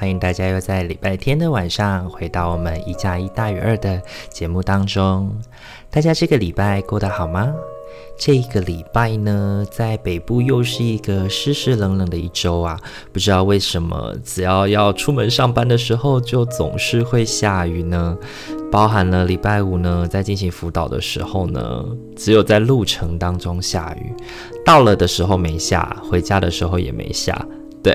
欢迎大家又在礼拜天的晚上回到我们一加一大于二的节目当中。大家这个礼拜过得好吗？这个礼拜呢，在北部又是一个湿湿冷冷的一周啊！不知道为什么，只要要出门上班的时候，就总是会下雨呢。包含了礼拜五呢，在进行辅导的时候呢，只有在路程当中下雨，到了的时候没下，回家的时候也没下。对，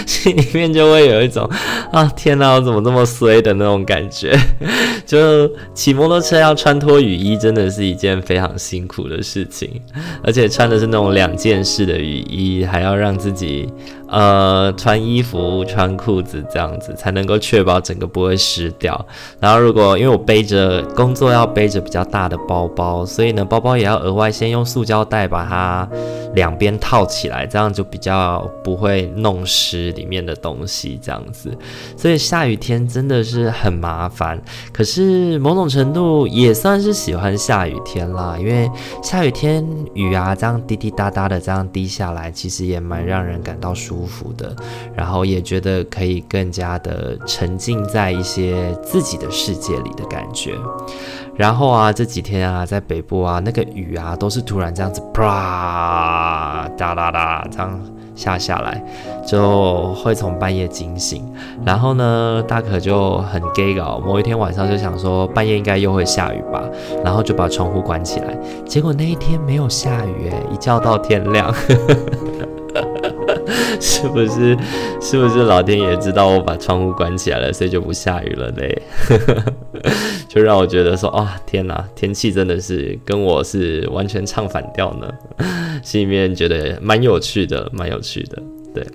心里面就会有一种啊，天哪，我怎么这么衰的那种感觉。就骑摩托车要穿脱雨衣，真的是一件非常辛苦的事情，而且穿的是那种两件式的雨衣，还要让自己。呃，穿衣服、穿裤子这样子才能够确保整个不会湿掉。然后，如果因为我背着工作要背着比较大的包包，所以呢，包包也要额外先用塑胶袋把它两边套起来，这样就比较不会弄湿里面的东西。这样子，所以下雨天真的是很麻烦。可是某种程度也算是喜欢下雨天啦，因为下雨天雨啊这样滴滴答答的这样滴下来，其实也蛮让人感到舒服。的，然后也觉得可以更加的沉浸在一些自己的世界里的感觉。然后啊，这几天啊，在北部啊，那个雨啊，都是突然这样子啪哒哒哒这样下下来，就会从半夜惊醒。然后呢，大可就很 gay 搞，某一天晚上就想说半夜应该又会下雨吧，然后就把窗户关起来。结果那一天没有下雨，诶，一觉到天亮。是不是？是不是老天爷知道我把窗户关起来了，所以就不下雨了嘞？就让我觉得说，啊、天哪，天气真的是跟我是完全唱反调呢，心里面觉得蛮有趣的，蛮有趣的，对。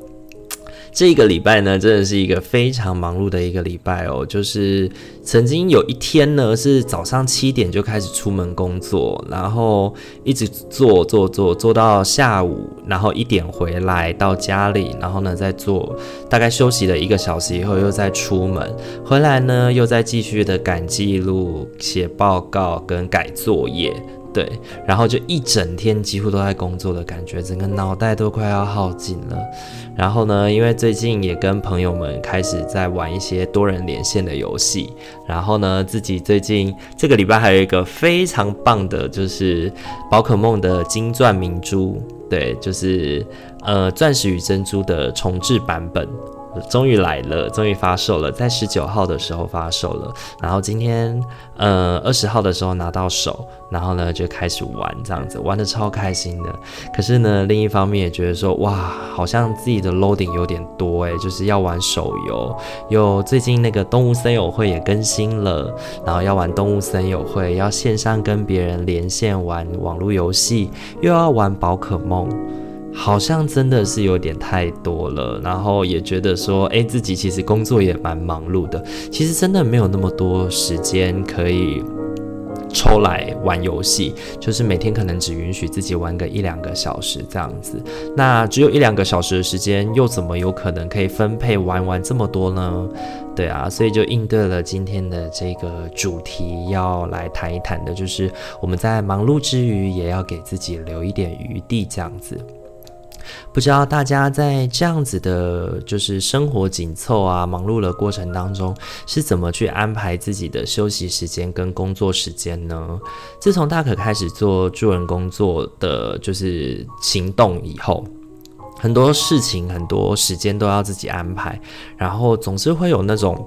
这个礼拜呢，真的是一个非常忙碌的一个礼拜哦。就是曾经有一天呢，是早上七点就开始出门工作，然后一直做做做做到下午，然后一点回来到家里，然后呢再做，大概休息了一个小时以后又再出门，回来呢又再继续的赶记录、写报告跟改作业。对，然后就一整天几乎都在工作的感觉，整个脑袋都快要耗尽了。然后呢，因为最近也跟朋友们开始在玩一些多人连线的游戏，然后呢，自己最近这个礼拜还有一个非常棒的，就是宝可梦的金钻明珠，对，就是呃钻石与珍珠的重制版本。终于来了，终于发售了，在十九号的时候发售了，然后今天呃二十号的时候拿到手，然后呢就开始玩，这样子玩得超开心的。可是呢，另一方面也觉得说，哇，好像自己的 loading 有点多诶，就是要玩手游，又最近那个动物森友会也更新了，然后要玩动物森友会，要线上跟别人连线玩网络游戏，又要玩宝可梦。好像真的是有点太多了，然后也觉得说，诶，自己其实工作也蛮忙碌的，其实真的没有那么多时间可以抽来玩游戏，就是每天可能只允许自己玩个一两个小时这样子。那只有一两个小时的时间，又怎么有可能可以分配玩完这么多呢？对啊，所以就应对了今天的这个主题，要来谈一谈的，就是我们在忙碌之余，也要给自己留一点余地，这样子。不知道大家在这样子的，就是生活紧凑啊、忙碌的过程当中，是怎么去安排自己的休息时间跟工作时间呢？自从大可开始做助人工作的就是行动以后，很多事情、很多时间都要自己安排，然后总是会有那种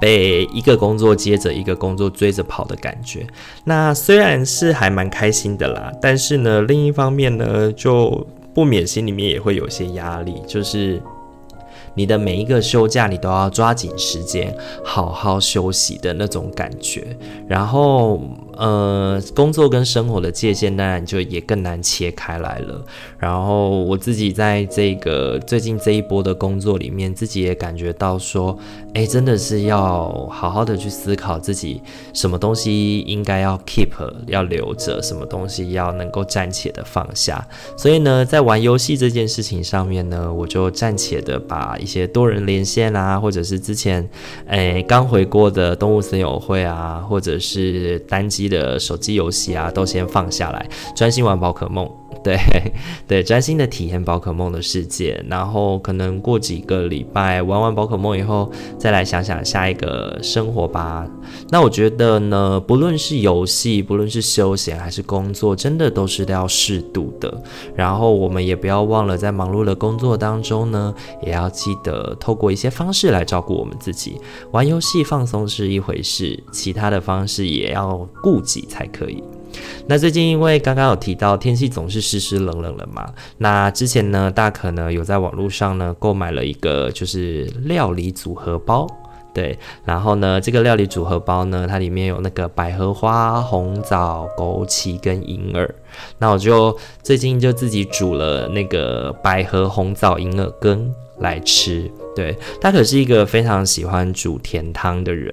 被一个工作接着一个工作追着跑的感觉。那虽然是还蛮开心的啦，但是呢，另一方面呢，就不免心里面也会有些压力，就是你的每一个休假，你都要抓紧时间好好休息的那种感觉。然后，呃，工作跟生活的界限当然就也更难切开来了。然后我自己在这个最近这一波的工作里面，自己也感觉到说，哎，真的是要好好的去思考自己什么东西应该要 keep 要留着，什么东西要能够暂且的放下。所以呢，在玩游戏这件事情上面呢，我就暂且的把一些多人连线啊，或者是之前哎刚回过的动物森友会啊，或者是单机的手机游戏啊，都先放下来，专心玩宝可梦。对对，专心的体验宝可梦的世界，然后可能过几个礼拜玩完宝可梦以后，再来想想下一个生活吧。那我觉得呢，不论是游戏，不论是休闲还是工作，真的都是要适度的。然后我们也不要忘了，在忙碌的工作当中呢，也要记得透过一些方式来照顾我们自己。玩游戏放松是一回事，其他的方式也要顾及才可以。那最近因为刚刚有提到天气总是湿湿冷冷的嘛，那之前呢，大可呢有在网络上呢购买了一个就是料理组合包，对，然后呢这个料理组合包呢，它里面有那个百合花、红枣、枸杞跟银耳，那我就最近就自己煮了那个百合红枣银耳羹来吃。对，他可是一个非常喜欢煮甜汤的人。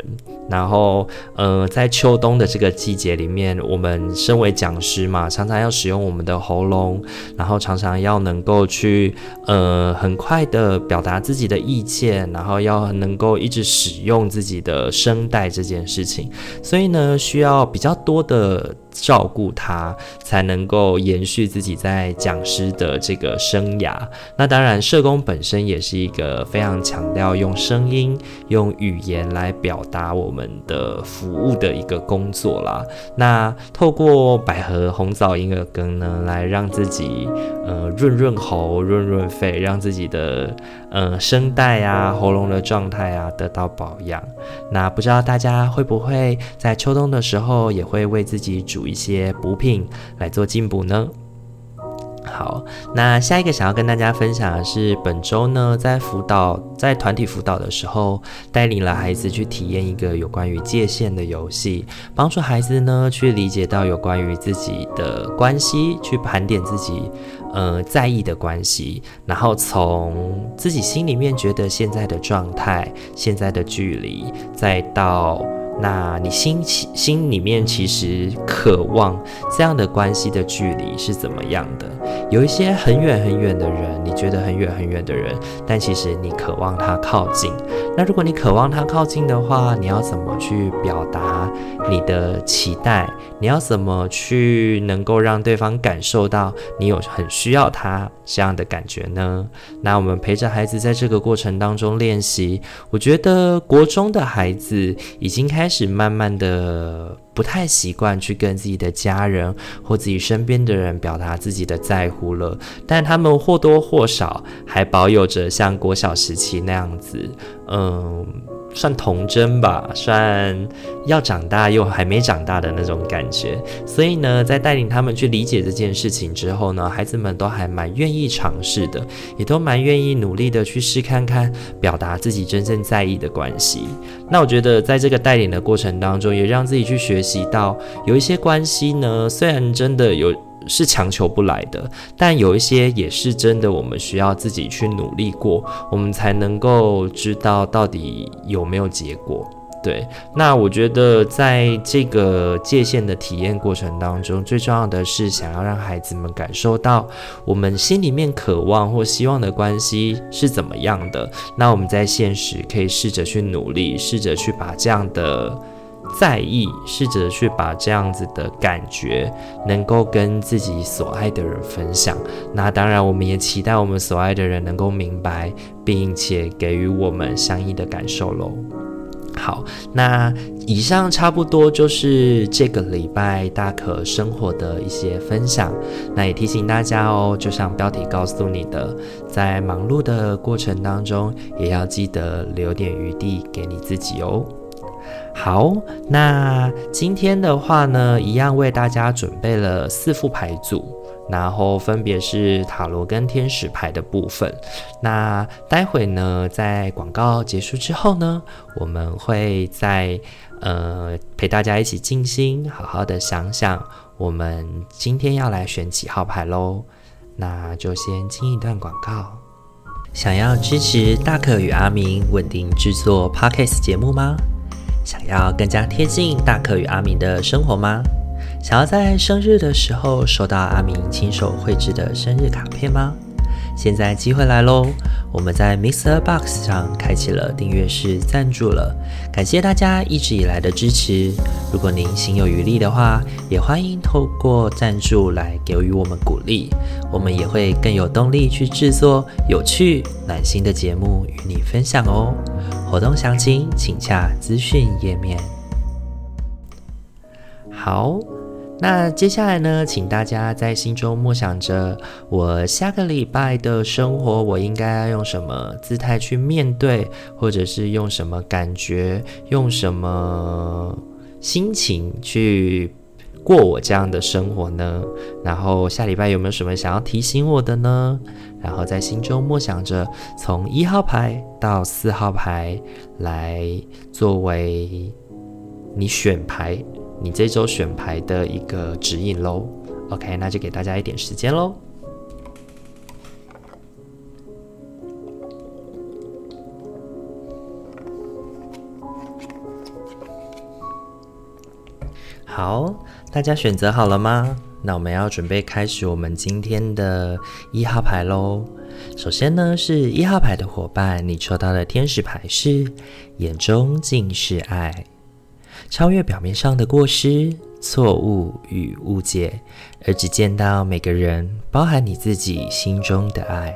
然后，呃，在秋冬的这个季节里面，我们身为讲师嘛，常常要使用我们的喉咙，然后常常要能够去，呃，很快的表达自己的意见，然后要能够一直使用自己的声带这件事情。所以呢，需要比较多的。照顾他，才能够延续自己在讲师的这个生涯。那当然，社工本身也是一个非常强调用声音、用语言来表达我们的服务的一个工作啦。那透过百合红枣银耳羹呢，来让自己呃润润喉、润润肺，让自己的呃声带啊、喉咙的状态啊得到保养。那不知道大家会不会在秋冬的时候也会为自己煮一些补品来做进补呢？好，那下一个想要跟大家分享的是，本周呢在辅导，在团体辅导的时候，带领了孩子去体验一个有关于界限的游戏，帮助孩子呢去理解到有关于自己的关系，去盘点自己呃在意的关系，然后从自己心里面觉得现在的状态、现在的距离，再到。那你心其心里面其实渴望这样的关系的距离是怎么样的？有一些很远很远的人，你觉得很远很远的人，但其实你渴望他靠近。那如果你渴望他靠近的话，你要怎么去表达你的期待？你要怎么去能够让对方感受到你有很需要他这样的感觉呢？那我们陪着孩子在这个过程当中练习，我觉得国中的孩子已经开开始慢慢的不太习惯去跟自己的家人或自己身边的人表达自己的在乎了，但他们或多或少还保有着像国小时期那样子，嗯。算童真吧，算要长大又还没长大的那种感觉。所以呢，在带领他们去理解这件事情之后呢，孩子们都还蛮愿意尝试的，也都蛮愿意努力的去试看看，表达自己真正在意的关系。那我觉得，在这个带领的过程当中，也让自己去学习到，有一些关系呢，虽然真的有。是强求不来的，但有一些也是真的，我们需要自己去努力过，我们才能够知道到底有没有结果。对，那我觉得在这个界限的体验过程当中，最重要的是想要让孩子们感受到我们心里面渴望或希望的关系是怎么样的。那我们在现实可以试着去努力，试着去把这样的。在意，试着去把这样子的感觉能够跟自己所爱的人分享。那当然，我们也期待我们所爱的人能够明白，并且给予我们相应的感受喽。好，那以上差不多就是这个礼拜大可生活的一些分享。那也提醒大家哦，就像标题告诉你的，在忙碌的过程当中，也要记得留点余地给你自己哦。好，那今天的话呢，一样为大家准备了四副牌组。然后分别是塔罗跟天使牌的部分。那待会呢，在广告结束之后呢，我们会再呃陪大家一起静心，好好的想想我们今天要来选几号牌喽。那就先进一段广告。想要支持大可与阿明稳定制作 Podcast 节目吗？想要更加贴近大可与阿明的生活吗？想要在生日的时候收到阿明亲手绘制的生日卡片吗？现在机会来喽！我们在 Mr. Box 上开启了订阅式赞助了，感谢大家一直以来的支持。如果您心有余力的话，也欢迎透过赞助来给予我们鼓励，我们也会更有动力去制作有趣暖心的节目与你分享哦。活动详情请洽资讯页面。好。那接下来呢，请大家在心中默想着，我下个礼拜的生活，我应该要用什么姿态去面对，或者是用什么感觉，用什么心情去过我这样的生活呢？然后下礼拜有没有什么想要提醒我的呢？然后在心中默想着，从一号牌到四号牌来作为你选牌。你这周选牌的一个指引喽，OK，那就给大家一点时间喽。好，大家选择好了吗？那我们要准备开始我们今天的一号牌喽。首先呢，是一号牌的伙伴，你抽到的天使牌是眼中尽是爱。超越表面上的过失、错误与误解，而只见到每个人，包含你自己心中的爱。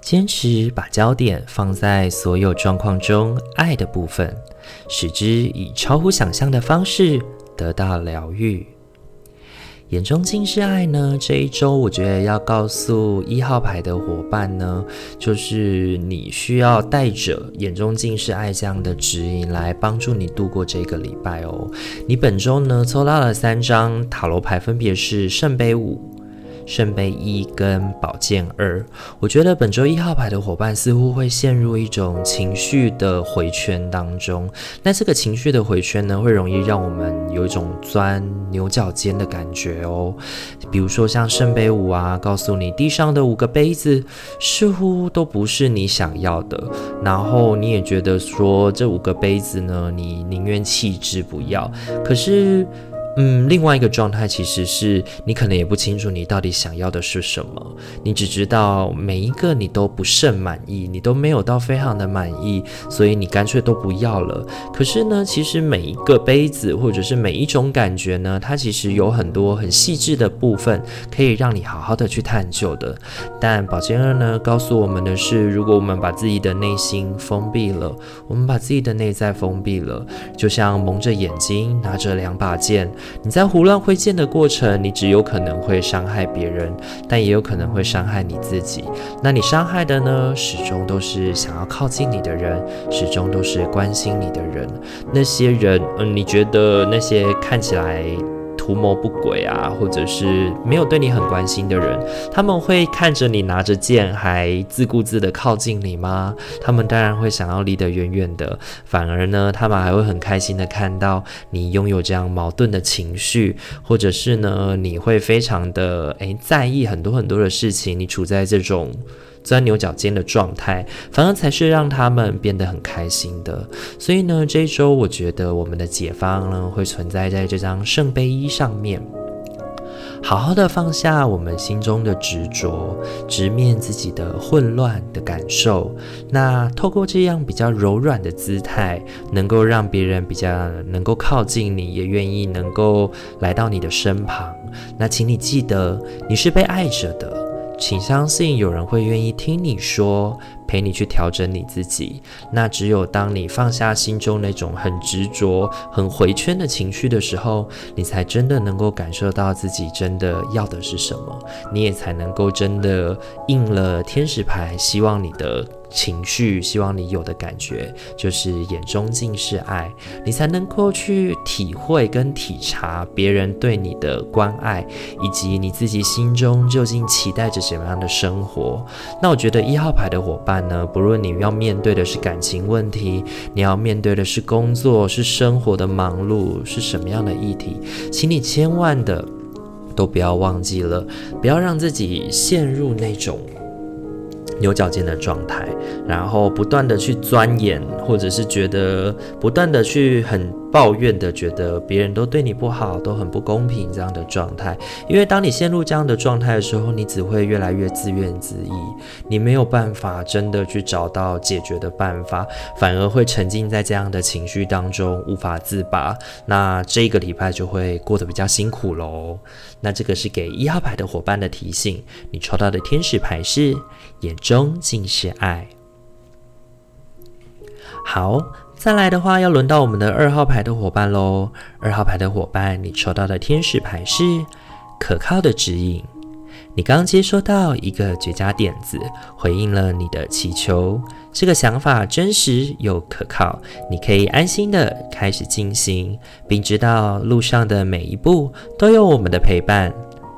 坚持把焦点放在所有状况中爱的部分，使之以超乎想象的方式得到疗愈。眼中尽是爱呢？这一周我觉得要告诉一号牌的伙伴呢，就是你需要带着眼中尽是爱这样的指引来帮助你度过这个礼拜哦。你本周呢抽到了三张塔罗牌，分别是圣杯五。圣杯一跟宝剑二，我觉得本周一号牌的伙伴似乎会陷入一种情绪的回圈当中。那这个情绪的回圈呢，会容易让我们有一种钻牛角尖的感觉哦。比如说像圣杯五啊，告诉你地上的五个杯子似乎都不是你想要的，然后你也觉得说这五个杯子呢，你宁愿弃之不要。可是。嗯，另外一个状态其实是你可能也不清楚你到底想要的是什么，你只知道每一个你都不甚满意，你都没有到非常的满意，所以你干脆都不要了。可是呢，其实每一个杯子或者是每一种感觉呢，它其实有很多很细致的部分可以让你好好的去探究的。但宝剑二呢，告诉我们的是，如果我们把自己的内心封闭了，我们把自己的内在封闭了，就像蒙着眼睛拿着两把剑。你在胡乱挥剑的过程，你只有可能会伤害别人，但也有可能会伤害你自己。那你伤害的呢，始终都是想要靠近你的人，始终都是关心你的人。那些人，嗯，你觉得那些看起来……图谋不轨啊，或者是没有对你很关心的人，他们会看着你拿着剑还自顾自的靠近你吗？他们当然会想要离得远远的，反而呢，他们还会很开心的看到你拥有这样矛盾的情绪，或者是呢，你会非常的诶在意很多很多的事情，你处在这种。钻牛角尖的状态，反而才是让他们变得很开心的。所以呢，这一周我觉得我们的解方呢，会存在在这张圣杯一上面，好好的放下我们心中的执着，直面自己的混乱的感受。那透过这样比较柔软的姿态，能够让别人比较能够靠近你，也愿意能够来到你的身旁。那请你记得，你是被爱着的。请相信，有人会愿意听你说，陪你去调整你自己。那只有当你放下心中那种很执着、很回圈的情绪的时候，你才真的能够感受到自己真的要的是什么，你也才能够真的应了天使牌，希望你的。情绪，希望你有的感觉就是眼中尽是爱，你才能够去体会跟体察别人对你的关爱，以及你自己心中究竟期待着什么样的生活。那我觉得一号牌的伙伴呢，不论你要面对的是感情问题，你要面对的是工作，是生活的忙碌，是什么样的议题，请你千万的都不要忘记了，不要让自己陷入那种。牛角尖的状态，然后不断的去钻研，或者是觉得不断的去很。抱怨的，觉得别人都对你不好，都很不公平这样的状态。因为当你陷入这样的状态的时候，你只会越来越自怨自艾，你没有办法真的去找到解决的办法，反而会沉浸在这样的情绪当中无法自拔。那这个礼拜就会过得比较辛苦喽。那这个是给一号牌的伙伴的提醒。你抽到的天使牌是眼中尽是爱。好。再来的话，要轮到我们的二号牌的伙伴喽。二号牌的伙伴，你抽到的天使牌是可靠的指引。你刚接收到一个绝佳点子，回应了你的祈求。这个想法真实又可靠，你可以安心的开始进行，并知道路上的每一步都有我们的陪伴。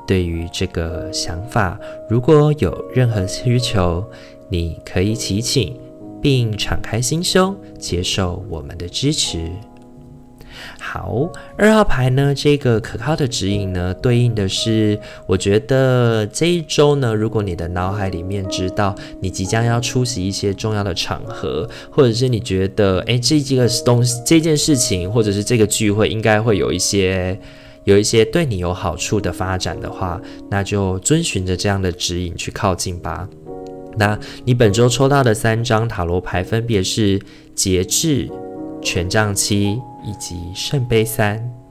对于这个想法，如果有任何需求，你可以祈请。并敞开心胸，接受我们的支持。好，二号牌呢，这个可靠的指引呢，对应的是，我觉得这一周呢，如果你的脑海里面知道你即将要出席一些重要的场合，或者是你觉得，哎，这几个东西，这件事情，或者是这个聚会，应该会有一些，有一些对你有好处的发展的话，那就遵循着这样的指引去靠近吧。那你本周抽到的三张塔罗牌分别是节制、权杖七以及圣杯三。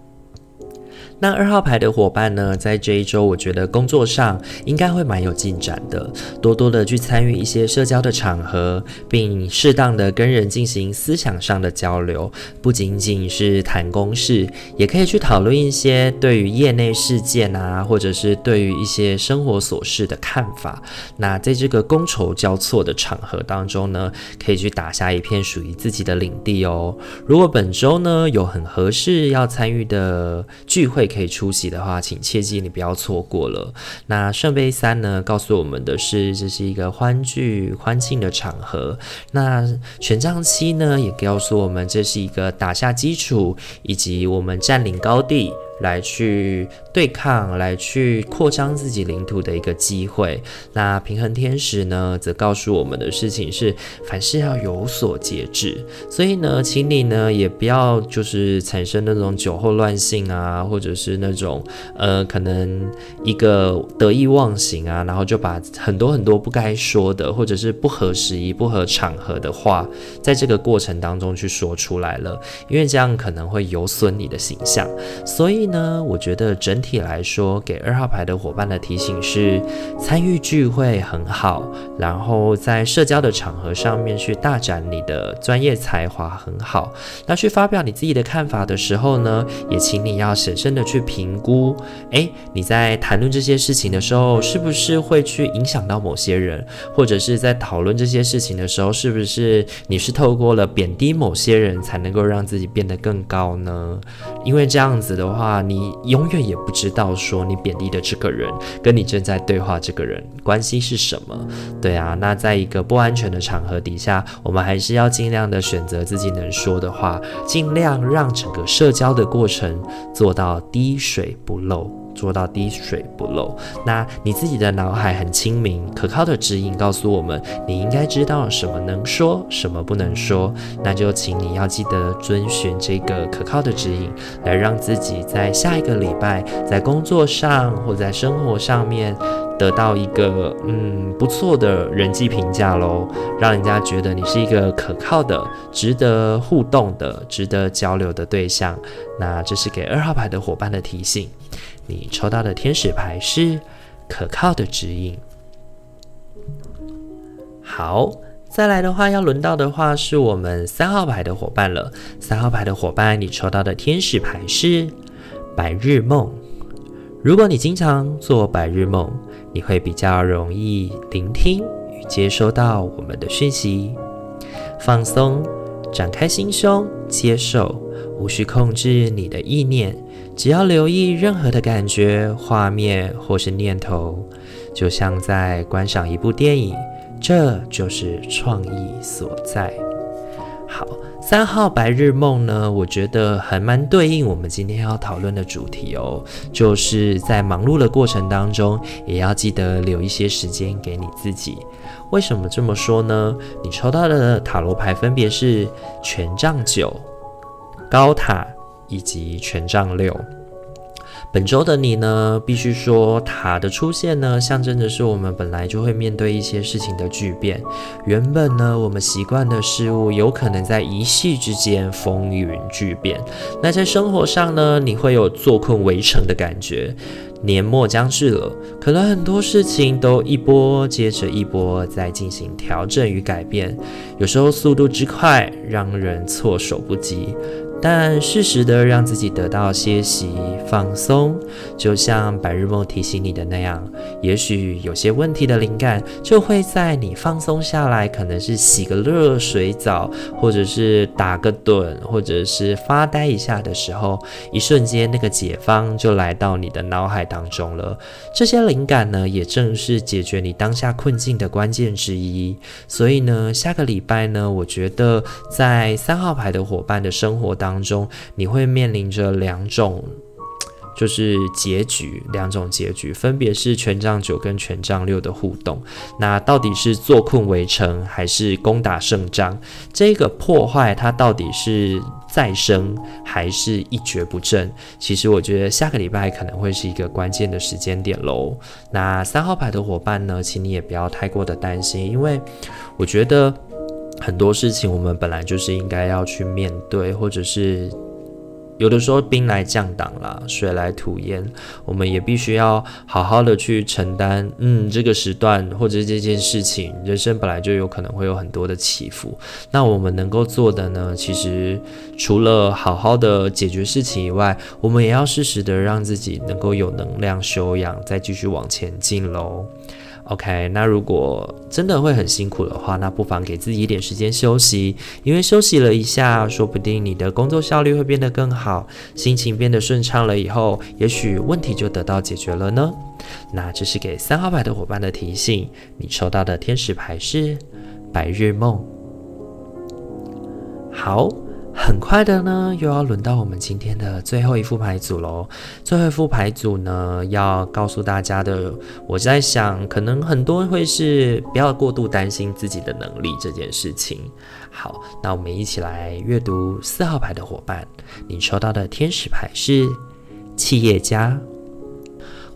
那二号牌的伙伴呢，在这一周，我觉得工作上应该会蛮有进展的，多多的去参与一些社交的场合，并适当的跟人进行思想上的交流，不仅仅是谈公事，也可以去讨论一些对于业内事件啊，或者是对于一些生活琐事的看法。那在这个觥筹交错的场合当中呢，可以去打下一片属于自己的领地哦。如果本周呢，有很合适要参与的聚会，可以出席的话，请切记你不要错过了。那圣杯三呢，告诉我们的是这是一个欢聚欢庆的场合。那权杖七呢，也告诉我们这是一个打下基础以及我们占领高地。来去对抗，来去扩张自己领土的一个机会。那平衡天使呢，则告诉我们的事情是，凡事要有所节制。所以呢，请你呢也不要就是产生那种酒后乱性啊，或者是那种呃，可能一个得意忘形啊，然后就把很多很多不该说的，或者是不合时宜、不合场合的话，在这个过程当中去说出来了，因为这样可能会有损你的形象。所以。呢，我觉得整体来说，给二号牌的伙伴的提醒是：参与聚会很好，然后在社交的场合上面去大展你的专业才华很好。那去发表你自己的看法的时候呢，也请你要审慎的去评估，诶，你在谈论这些事情的时候，是不是会去影响到某些人，或者是在讨论这些事情的时候，是不是你是透过了贬低某些人才能够让自己变得更高呢？因为这样子的话。你永远也不知道说你贬低的这个人跟你正在对话这个人关系是什么，对啊。那在一个不安全的场合底下，我们还是要尽量的选择自己能说的话，尽量让整个社交的过程做到滴水不漏。做到滴水不漏。那你自己的脑海很清明，可靠的指引告诉我们，你应该知道什么能说，什么不能说。那就请你要记得遵循这个可靠的指引，来让自己在下一个礼拜，在工作上或在生活上面得到一个嗯不错的人际评价喽，让人家觉得你是一个可靠的、值得互动的、值得交流的对象。那这是给二号牌的伙伴的提醒。你抽到的天使牌是可靠的指引。好，再来的话，要轮到的话是我们三号牌的伙伴了。三号牌的伙伴，你抽到的天使牌是白日梦。如果你经常做白日梦，你会比较容易聆听与接收到我们的讯息。放松，展开心胸，接受，无需控制你的意念，只要留意任何的感觉、画面或是念头，就像在观赏一部电影，这就是创意所在。三号白日梦呢，我觉得还蛮对应我们今天要讨论的主题哦，就是在忙碌的过程当中，也要记得留一些时间给你自己。为什么这么说呢？你抽到的塔罗牌分别是权杖九、高塔以及权杖六。本周的你呢，必须说塔的出现呢，象征着是我们本来就会面对一些事情的巨变。原本呢，我们习惯的事物，有可能在一夕之间风云巨变。那在生活上呢，你会有坐困围城的感觉。年末将至了，可能很多事情都一波接着一波在进行调整与改变，有时候速度之快，让人措手不及。但适时的让自己得到歇息放松，就像白日梦提醒你的那样，也许有些问题的灵感就会在你放松下来，可能是洗个热水澡，或者是打个盹，或者是发呆一下的时候，一瞬间那个解放就来到你的脑海当中了。这些灵感呢，也正是解决你当下困境的关键之一。所以呢，下个礼拜呢，我觉得在三号牌的伙伴的生活当，当中你会面临着两种，就是结局，两种结局，分别是权杖九跟权杖六的互动。那到底是坐困围城，还是攻打胜仗？这个破坏它到底是再生，还是一蹶不振？其实我觉得下个礼拜可能会是一个关键的时间点喽。那三号牌的伙伴呢，请你也不要太过的担心，因为我觉得。很多事情我们本来就是应该要去面对，或者是有的时候兵来将挡啦，水来土掩，我们也必须要好好的去承担。嗯，这个时段或者这件事情，人生本来就有可能会有很多的起伏。那我们能够做的呢，其实除了好好的解决事情以外，我们也要适时的让自己能够有能量休养，再继续往前进喽。OK，那如果真的会很辛苦的话，那不妨给自己一点时间休息，因为休息了一下，说不定你的工作效率会变得更好，心情变得顺畅了以后，也许问题就得到解决了呢。那这是给三号牌的伙伴的提醒，你抽到的天使牌是白日梦。好。很快的呢，又要轮到我们今天的最后一副牌组喽。最后一副牌组呢，要告诉大家的，我在想，可能很多会是不要过度担心自己的能力这件事情。好，那我们一起来阅读四号牌的伙伴，你抽到的天使牌是企业家，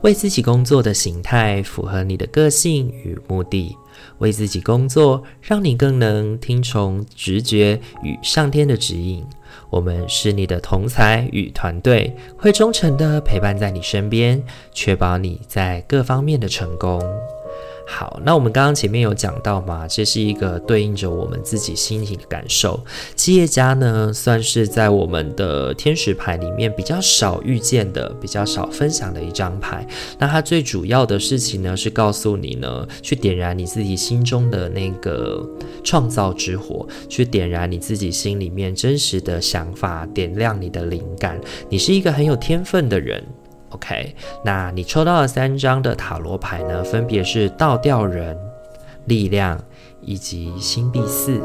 为自己工作的形态符合你的个性与目的。为自己工作，让你更能听从直觉与上天的指引。我们是你的同才与团队，会忠诚的陪伴在你身边，确保你在各方面的成功。好，那我们刚刚前面有讲到嘛，这是一个对应着我们自己心情的感受。企业家呢，算是在我们的天使牌里面比较少遇见的、比较少分享的一张牌。那它最主要的事情呢，是告诉你呢，去点燃你自己心中的那个创造之火，去点燃你自己心里面真实的想法，点亮你的灵感。你是一个很有天分的人。OK，那你抽到了三张的塔罗牌呢，分别是倒吊人、力量以及星币四。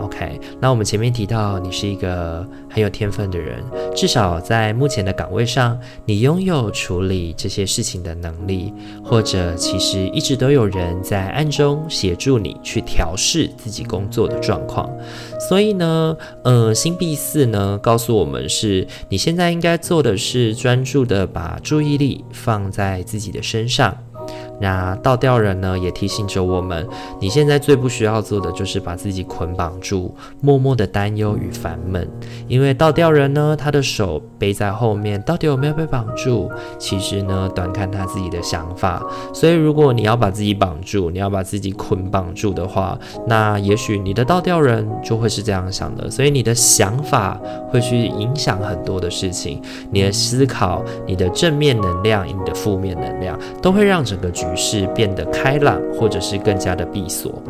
OK，那我们前面提到你是一个很有天分的人，至少在目前的岗位上，你拥有处理这些事情的能力，或者其实一直都有人在暗中协助你去调试自己工作的状况。所以呢，呃，星币四呢告诉我们是，你现在应该做的是专注的把注意力放在自己的身上。那倒吊人呢，也提醒着我们，你现在最不需要做的就是把自己捆绑住，默默的担忧与烦闷。因为倒吊人呢，他的手背在后面，到底有没有被绑住？其实呢，短看他自己的想法。所以，如果你要把自己绑住，你要把自己捆绑住的话，那也许你的倒吊人就会是这样想的。所以，你的想法会去影响很多的事情，你的思考，你的正面能量，你的负面能量，都会让整个局。势变得开朗，或者是更加的闭锁。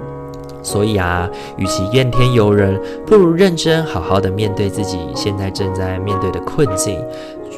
所以啊，与其怨天尤人，不如认真好好的面对自己现在正在面对的困境，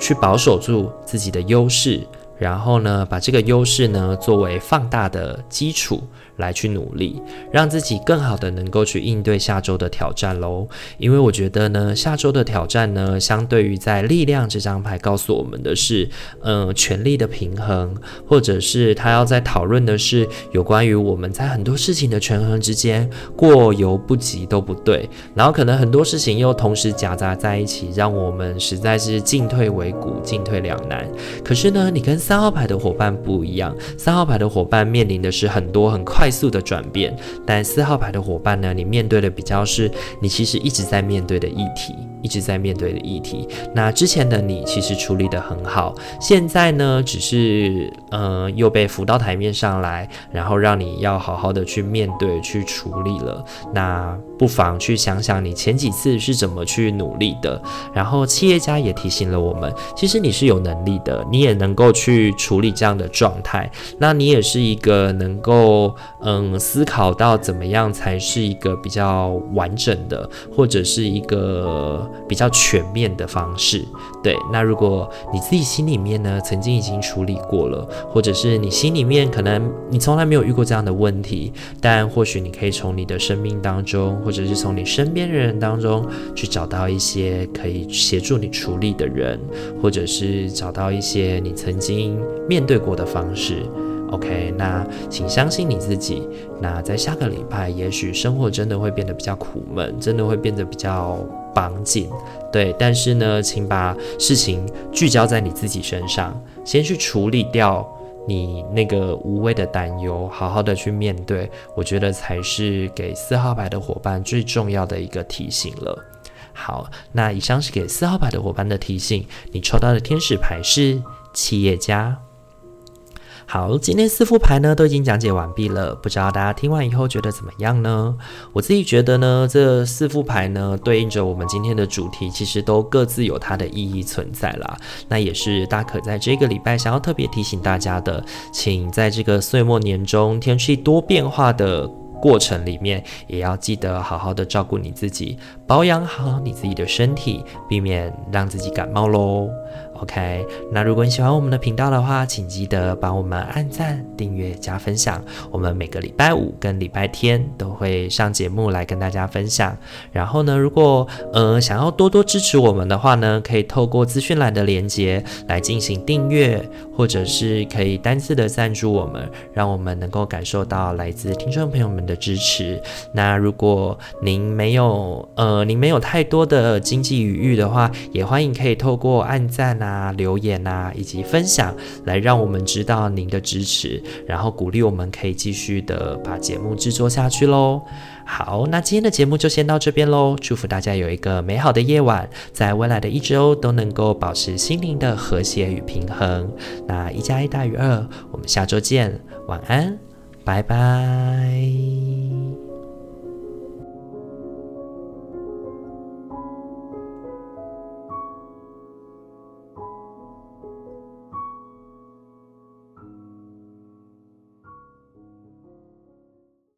去保守住自己的优势，然后呢，把这个优势呢作为放大的基础。来去努力，让自己更好的能够去应对下周的挑战喽。因为我觉得呢，下周的挑战呢，相对于在力量这张牌告诉我们的是，嗯、呃，权力的平衡，或者是他要在讨论的是有关于我们在很多事情的权衡之间过犹不及都不对，然后可能很多事情又同时夹杂在一起，让我们实在是进退维谷，进退两难。可是呢，你跟三号牌的伙伴不一样，三号牌的伙伴面临的是很多很快。速的转变，但四号牌的伙伴呢？你面对的比较是你其实一直在面对的议题，一直在面对的议题。那之前的你其实处理得很好，现在呢，只是呃又被浮到台面上来，然后让你要好好的去面对、去处理了。那不妨去想想你前几次是怎么去努力的。然后企业家也提醒了我们，其实你是有能力的，你也能够去去处理这样的状态。那你也是一个能够。嗯，思考到怎么样才是一个比较完整的，或者是一个比较全面的方式。对，那如果你自己心里面呢，曾经已经处理过了，或者是你心里面可能你从来没有遇过这样的问题，但或许你可以从你的生命当中，或者是从你身边的人当中，去找到一些可以协助你处理的人，或者是找到一些你曾经面对过的方式。OK，那请相信你自己。那在下个礼拜，也许生活真的会变得比较苦闷，真的会变得比较绑紧。对，但是呢，请把事情聚焦在你自己身上，先去处理掉你那个无谓的担忧，好好的去面对。我觉得才是给四号牌的伙伴最重要的一个提醒了。好，那以上是给四号牌的伙伴的提醒。你抽到的天使牌是企业家。好，今天四副牌呢都已经讲解完毕了，不知道大家听完以后觉得怎么样呢？我自己觉得呢，这四副牌呢对应着我们今天的主题，其实都各自有它的意义存在啦。那也是大可在这个礼拜想要特别提醒大家的，请在这个岁末年终天气多变化的过程里面，也要记得好好的照顾你自己，保养好你自己的身体，避免让自己感冒喽。OK，那如果你喜欢我们的频道的话，请记得帮我们按赞、订阅、加分享。我们每个礼拜五跟礼拜天都会上节目来跟大家分享。然后呢，如果呃想要多多支持我们的话呢，可以透过资讯栏的连接来进行订阅，或者是可以单次的赞助我们，让我们能够感受到来自听众朋友们的支持。那如果您没有呃您没有太多的经济余裕的话，也欢迎可以透过按赞啊、留言啊，以及分享，来让我们知道您的支持，然后鼓励我们可以继续的把节目制作下去喽。好，那今天的节目就先到这边喽。祝福大家有一个美好的夜晚，在未来的一周都能够保持心灵的和谐与平衡。那一加一大于二，我们下周见，晚安，拜拜。